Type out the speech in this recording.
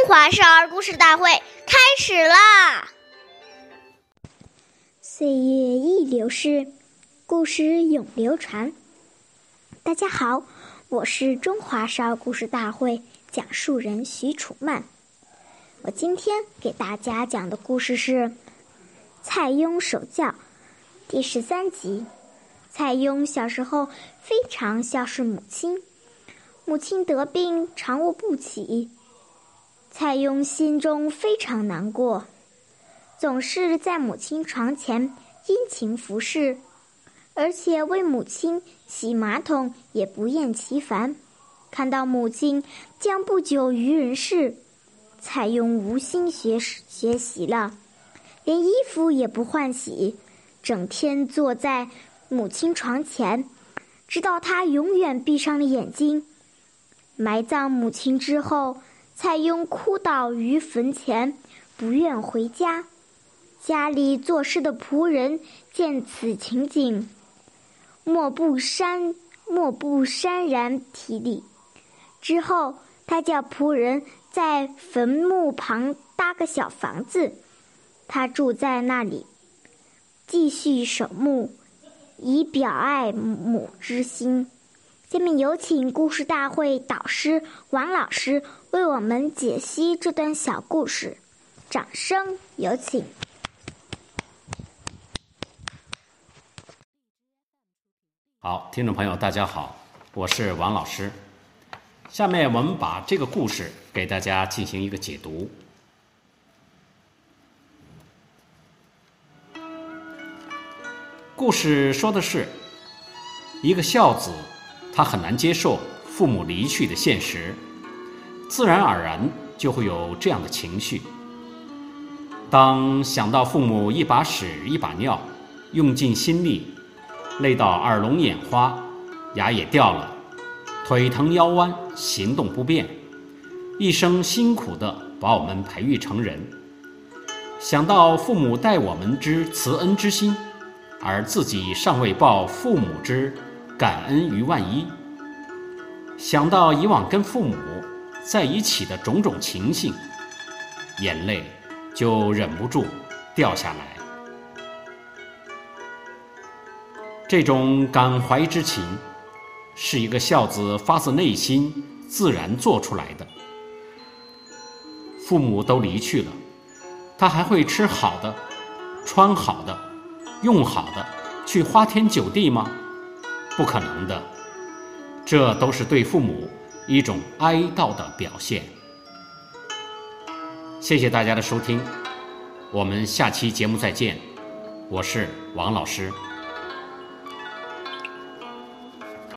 中华少儿故事大会开始啦！岁月易流逝，故事永流传。大家好，我是中华少儿故事大会讲述人徐楚曼。我今天给大家讲的故事是《蔡邕守教》第十三集。蔡邕小时候非常孝顺母亲，母亲得病常卧不起。蔡邕心中非常难过，总是在母亲床前殷勤服侍，而且为母亲洗马桶也不厌其烦。看到母亲将不久于人世，蔡邕无心学学习了，连衣服也不换洗，整天坐在母亲床前，直到他永远闭上了眼睛。埋葬母亲之后。蔡邕哭倒于坟前，不愿回家。家里做事的仆人见此情景，莫不潸莫不潸然涕礼。之后，他叫仆人在坟墓旁搭个小房子，他住在那里，继续守墓，以表爱母之心。下面有请故事大会导师王老师为我们解析这段小故事，掌声有请。好，听众朋友，大家好，我是王老师。下面我们把这个故事给大家进行一个解读。故事说的是一个孝子。他很难接受父母离去的现实，自然而然就会有这样的情绪。当想到父母一把屎一把尿，用尽心力，累到耳聋眼花，牙也掉了，腿疼腰弯，行动不便，一生辛苦的把我们培育成人；想到父母待我们之慈恩之心，而自己尚未报父母之。感恩于万一，想到以往跟父母在一起的种种情形，眼泪就忍不住掉下来。这种感怀之情，是一个孝子发自内心自然做出来的。父母都离去了，他还会吃好的、穿好的、用好的，去花天酒地吗？不可能的，这都是对父母一种哀悼的表现。谢谢大家的收听，我们下期节目再见，我是王老师。